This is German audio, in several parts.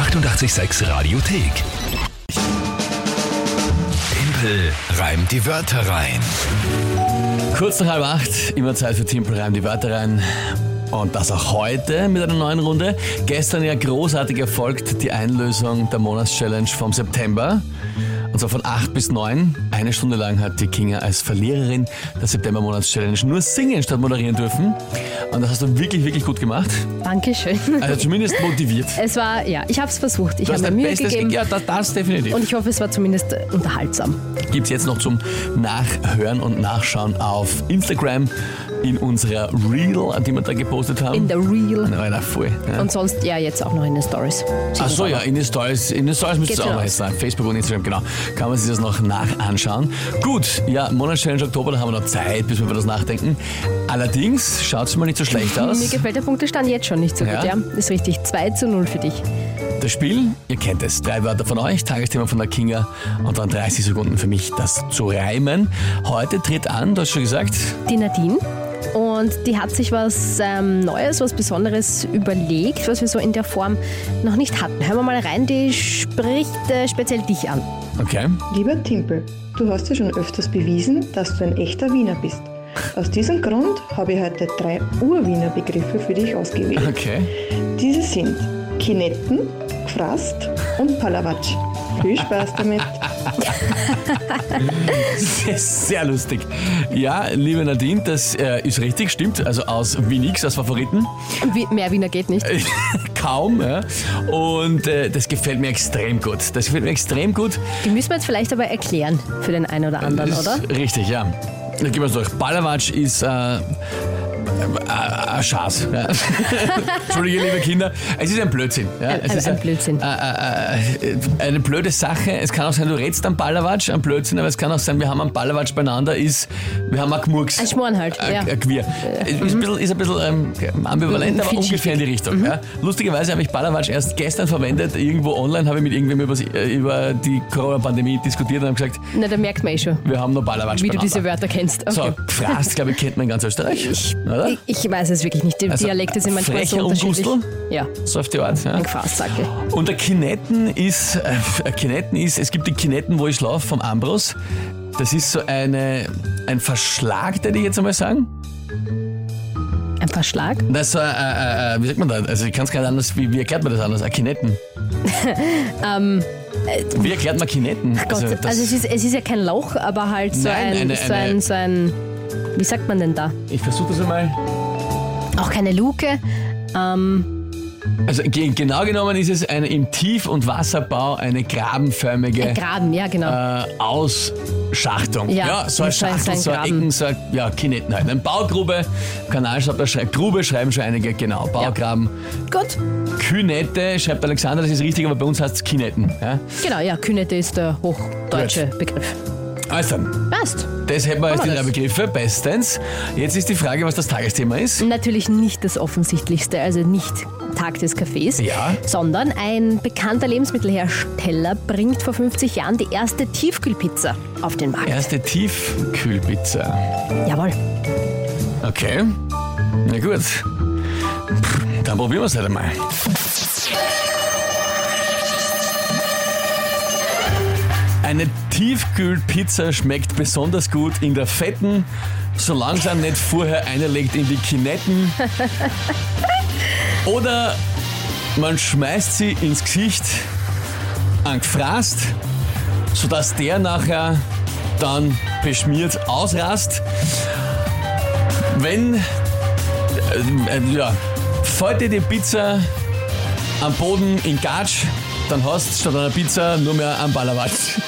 886 Radiothek. Tempel reimt die Wörter rein. Kurz nach halb acht, immer Zeit für Timpel rein die Wörter rein. Und das auch heute mit einer neuen Runde. Gestern ja großartig erfolgt die Einlösung der Monatschallenge vom September. Und zwar von 8 bis 9. Eine Stunde lang hat die Kinga als Verliererin der September-Monatschallenge nur singen statt moderieren dürfen. Und das hast du wirklich, wirklich gut gemacht. Dankeschön. Also zumindest motiviert. Es war, ja, ich habe es versucht. Ich habe mir Mühe Bestes gegeben. gegeben. Ja, das, das definitiv. Und ich hoffe, es war zumindest unterhaltsam. Gibt es jetzt noch zum Nachhören und Nachschauen auf Instagram in unserer Reel, die wir da gepostet haben. In der Real. Na, na, voll. Ja. Und sonst, ja, jetzt auch noch in den Stories. Ach so, ja, in den Stories, in den Stories müsste es Geht auch noch sein. Facebook und Instagram, genau. Kann man sich das noch nachanschauen. Gut, ja, Monatschallenge Oktober, da haben wir noch Zeit, bis wir über das nachdenken. Allerdings schaut es mal nicht so schlecht Mir aus. gefällt der Punktestand jetzt schon nicht so Ja? gut, ja? Ist richtig. 2 zu 0 für dich. Das Spiel, ihr kennt es. Drei Wörter von euch, Tagesthema von der Kinga und dann 30 Sekunden für mich, das zu reimen. Heute tritt an, du hast schon gesagt, Die Nadine. Und die hat sich was ähm, Neues, was Besonderes überlegt, was wir so in der Form noch nicht hatten. Hören wir mal rein, die spricht äh, speziell dich an. okay. Lieber Timpel, du hast ja schon öfters bewiesen, dass du ein echter Wiener bist. Aus diesem Grund habe ich heute drei Ur-Wiener Begriffe für dich ausgewählt. Okay. Diese sind Kinetten, Gfrast und Palawatsch. Viel Spaß damit. Sehr, sehr lustig. Ja, liebe Nadine, das äh, ist richtig, stimmt. Also aus Winix, als Favoriten. Wie, mehr Wiener geht nicht. Kaum. Ja. Und äh, das gefällt mir extrem gut. Das gefällt mir extrem gut. Die müssen wir jetzt vielleicht aber erklären für den einen oder anderen, Ist oder? Richtig, ja. Dann gehen wir es durch. Balawatsch ist äh, äh, ein Schaß. Ja. Entschuldige, liebe Kinder. Es ist ein Blödsinn. Ja. Ein- es ist ein Blödsinn. Äh, äh, äh, eine blöde Sache. Es kann auch sein, du redst am Balawatsch, ein Blödsinn, aber es kann auch sein, wir haben einen Balawatsch beieinander, ist, wir haben einen Gmurks. Ein Schmoren halt, Ein, ja. ein Queer. Ist ein bisschen, ist ein bisschen ähm, ambivalent, Mhm, aber ungefähr in die Richtung. Ja. Lustigerweise habe ich Balawatsch erst gestern verwendet. Irgendwo online habe ich mit irgendwem über, die Corona-Pandemie diskutiert und habe gesagt, Na, da merkt man eh schon, wir haben noch Balawatsch wie du beieinander. diese Wörter kennst. Okay. So, Frast, glaube ich, kennt man in ganz Österreich. oder? Ich, ich weiß es wirklich nicht. Die Also, Dialekte sind manchmal so unterschiedlich. Ja, So auf die Art. Ja. ein Gefasssackel. Und der Kinetten ist, äh, ein Kinetten ist, es gibt die Kinetten, wo ich schlafe, vom Ambros. Das ist so eine, ein Verschlag, würde ich jetzt einmal sagen. Ein Verschlag? Das ist so, äh, äh, äh, wie sagt man das? Also ich kann es gar nicht anders, wie, wie erklärt man das anders? Ein Kinetten. wie erklärt man Kinetten? Ähm, äh, Gott, also, das- es, ist, es ist ja kein Lauch, aber halt so, Nein, ein, eine- so, eine- ein, so ein. Wie sagt man denn da? ich versuche das einmal. Auch keine Luke. Ähm, Also ge genau genommen ist es eine im Tief- und Wasserbau eine grabenförmige ein Graben, ja, genau. äh, Ausschachtung. Ja, so ein so ein- so Schachtel, ein so ein Graben. Ecken, so ein, ja, Kinetten halt. Eine Baugrube, Kanalschreiber, schrei Grube schreiben schon einige, genau. Baugraben. Gut. Künette, schreibt Alexander, das ist richtig, aber bei uns heißt es Kinetten. Ja? Genau, ja, Künete ist der hochdeutsche Begriff. Also, Passt. das hätten wir als die drei. Begriffe, bestens. Jetzt ist die Frage, was das Tagesthema ist. Natürlich nicht das Offensichtlichste, also nicht Tag des Kaffees, Ja. sondern ein bekannter Lebensmittelhersteller bringt vor 50 Jahren die erste Tiefkühlpizza auf den Markt. Erste Tiefkühlpizza. Jawohl. Okay. Na gut. Dann probieren wir es halt einmal. Eine Tiefkühlpizza schmeckt besonders gut in der fetten, solange einem nicht vorher einlegt in die Kinetten. Oder man schmeißt sie ins Gesicht angefrasst, sodass der nachher dann beschmiert ausrast. Wenn, äh, äh, ja, fällt dir die Pizza am Boden in Gatsch, dann hast du statt einer Pizza nur mehr einen Ballerwatsch.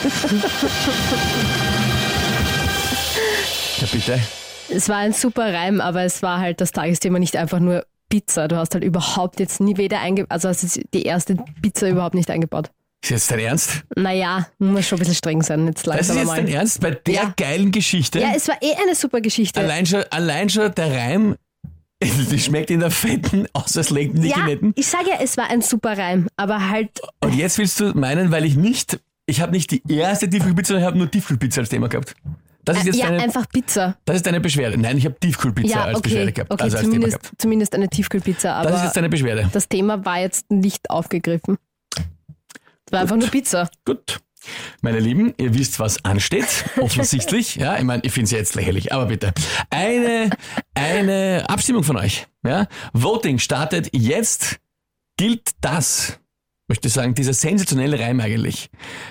ja, bitte. Es war ein super Reim, aber es war halt das Tagesthema nicht einfach nur Pizza. Du hast halt überhaupt jetzt nie weder eingebaut, also hast die erste Pizza überhaupt nicht eingebaut. Ist jetzt dein Ernst? Naja, muss schon ein bisschen streng sein. Jetzt Das ist jetzt mal. dein Ernst? Bei der Ja. geilen Geschichte? Ja, es war eh eine super Geschichte. allein, schon, allein schon der Reim, die schmeckt in der fetten aus, als legten die ja, ich sage ja, es war ein super Reim, aber halt, Und jetzt willst du meinen, weil ich nicht, ich habe nicht die erste Tiefkühlpizza, sondern ich habe nur Tiefkühlpizza als Thema gehabt. Das ist jetzt ja, deine, einfach Pizza. das ist deine Beschwerde. Nein, ich habe Tiefkühlpizza Ja, als okay, Beschwerde gehabt. okay also als Thema zumindest, gehabt. zumindest eine Tiefkühlpizza, aber Das ist jetzt deine Beschwerde. das Thema war jetzt nicht aufgegriffen. War einfach nur Pizza. Gut. Meine Lieben, ihr wisst, was ansteht, offensichtlich. Ja, ich meine, ich finde es jetzt lächerlich, aber bitte. Eine, eine Abstimmung von euch. Ja? Voting startet jetzt. Gilt das, möchte ich sagen, dieser sensationelle Reim eigentlich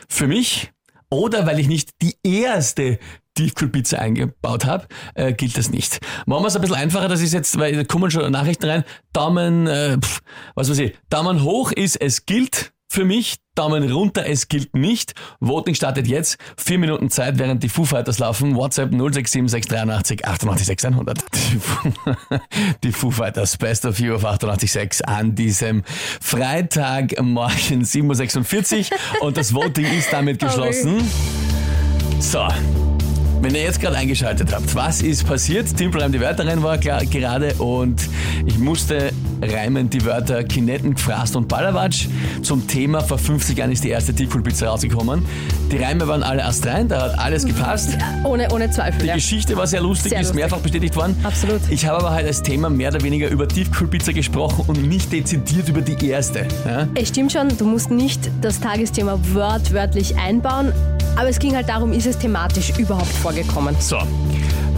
für mich oder weil ich nicht die erste Tiefkühlpizza eingebaut habe, äh, gilt das nicht. Machen wir es ein bisschen einfacher, das ist jetzt, weil da kommen schon Nachrichten rein, Daumen, äh, pf, was weiß ich, Daumen hoch ist, es gilt für mich, Daumen runter, es gilt nicht. Voting startet jetzt. Vier Minuten Zeit, während die Foo Fighters laufen. WhatsApp 067683 98 100. Die Foo, die Fighters Best of You auf 886 an diesem Freitagmorgen 7.46 Uhr. Und das Voting ist damit geschlossen. So, wenn ihr jetzt gerade eingeschaltet habt, was ist passiert? Timpelreim die Wörter rein war klar, gerade und ich musste reimen die Wörter Kinetten, Gfrast und Ballerwatsch. Zum Thema vor 50 Jahren ist die erste Tiefkühlpizza rausgekommen. Die Reime waren alle astrein, da hat alles gepasst. Ohne, ohne Zweifel. Die Ja. Geschichte war sehr lustig, Sehr ist lustig. mehrfach bestätigt worden. Absolut. Ich habe aber halt als Thema mehr oder weniger über Tiefkühlpizza gesprochen und nicht dezidiert über die erste. Ja? Es stimmt schon, du musst nicht das Tagesthema wörtwörtlich einbauen, aber es ging halt darum, ist es thematisch überhaupt vorgekommen. So.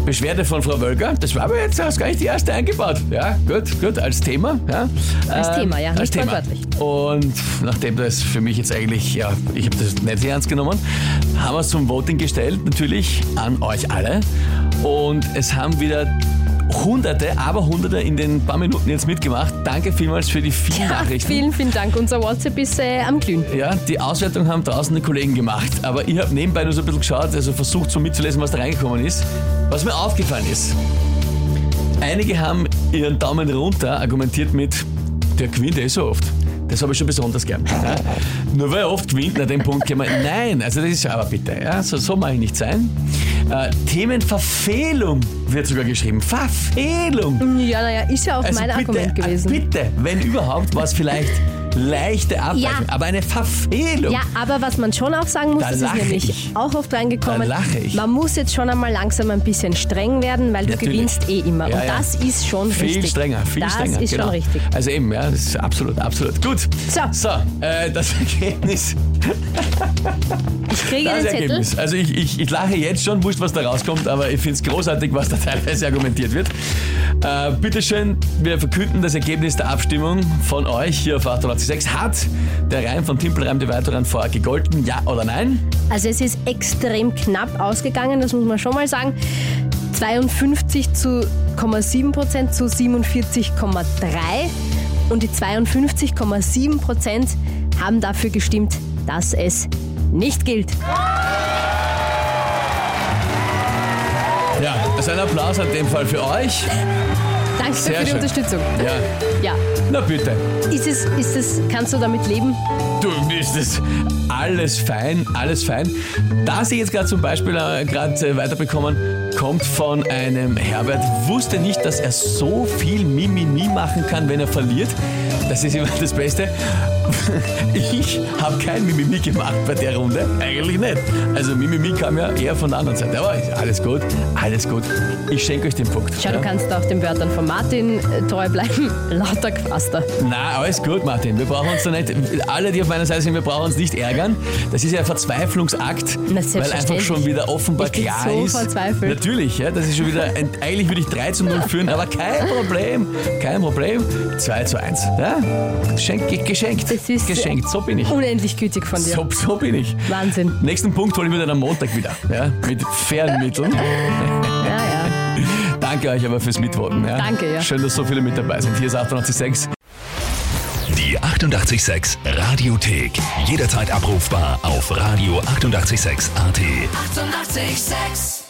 Beschwerde von Frau Wölker, das war aber jetzt hast gar nicht die erste eingebaut. Ja, gut, gut, als Thema. Ja. Als Ähm, Thema, ja, als nicht Thema. Und nachdem das für mich jetzt eigentlich, ja, ich habe das nicht sehr ernst genommen, haben wir es zum Voting gestellt, natürlich an euch alle. Und es haben wieder Hunderte, aber Hunderte in den paar Minuten jetzt mitgemacht. Danke vielmals für die vielen Nachrichten. Vielen, vielen Dank. Unser WhatsApp ist äh, am Glühen. Ja, die Auswertung haben draußen die Kollegen gemacht, aber ich habe nebenbei nur so ein bisschen geschaut, also versucht so mitzulesen, was da reingekommen ist. Was mir aufgefallen ist, einige haben ihren Daumen runter argumentiert mit, der gewinnt eh so oft. Das habe ich schon besonders gern. Ja. Nur weil er oft gewinnt, an dem Punkt kann man, nein, also das ist aber bitte, ja, so, so mag ich nicht sein. Äh, Themenverfehlung wird sogar geschrieben. Verfehlung. Ja, naja, ist ja auch Also mein bitte, Argument gewesen. äh, Bitte, wenn überhaupt, was vielleicht leichte Abweichung, Ja. aber eine Verfehlung. Ja, aber was man schon auch sagen muss, Da das ist nämlich ich. auch oft reingekommen, Da lache ich. man muss jetzt schon einmal langsam ein bisschen streng werden, weil du Natürlich. gewinnst eh immer. Ja, Und ja. das ist schon Viel richtig. strenger, viel das strenger. ist genau. schon richtig. Also eben, ja, das ist absolut, absolut. Gut. So. So, äh, das Ergebnis. Ich kriege Das den Zettel. Ergebnis. Also ich, ich, ich lache jetzt schon, wurscht, was da rauskommt, aber ich finde es großartig, was da teilweise argumentiert wird. Äh, bitteschön, wir verkünden das Ergebnis der Abstimmung von euch hier auf 886. Hat der Reim von Timpelreim die weiteren vorher gegolten, ja oder nein? Also es ist extrem knapp ausgegangen, das muss man schon mal sagen. 52 zu 7 Prozent zu 47,3 und die 52,7 Prozent haben dafür gestimmt, dass es nicht gilt. Ja, also ein Applaus in dem Fall für euch. Danke Sehr für die schön. Unterstützung. Ja, Ja. na bitte. Ist es, ist es, kannst du damit leben? Du bist es. Alles fein, alles fein. Das ich jetzt gerade zum Beispiel äh, gerade äh, weiterbekommen, kommt von einem Herbert. Wusste nicht, dass er so viel Mimimi machen kann, wenn er verliert. Das ist immer das Beste. Ich habe kein Mimimi gemacht bei der Runde. Eigentlich nicht. Also Mimimi kam ja eher von der anderen Seite. Aber alles gut, alles gut. Ich schenke euch den Punkt. Schau, du kannst auch den Wörtern von Martin äh, treu bleiben. Lauter Quaster. Na, alles gut, Martin. Wir brauchen uns da nicht, alle, die auf meiner Seite sind, wir brauchen uns nicht ärgern. Das ist ja ein Verzweiflungsakt, weil einfach schon wieder offenbar Ich bin klar so ist. verzweifelt. Natürlich, ja, das ist schon wieder, ein, eigentlich würde ich 3 zu 0 führen, aber kein Problem, kein Problem. 2 zu 1. Ja? Geschenkt, geschenkt, Das ist geschenkt, so bin ich. Unendlich gütig von dir. So, so bin ich. Wahnsinn. Nächsten Punkt hole ich mir dann am Montag wieder, ja, mit fairen Mitteln. Ja, ja. Danke euch aber fürs Mitvoten. Ja. Danke, ja. Schön, dass so viele mit dabei sind. Hier ist 886. Die 886 Radiothek. Jederzeit abrufbar auf radio886.at. 886! 886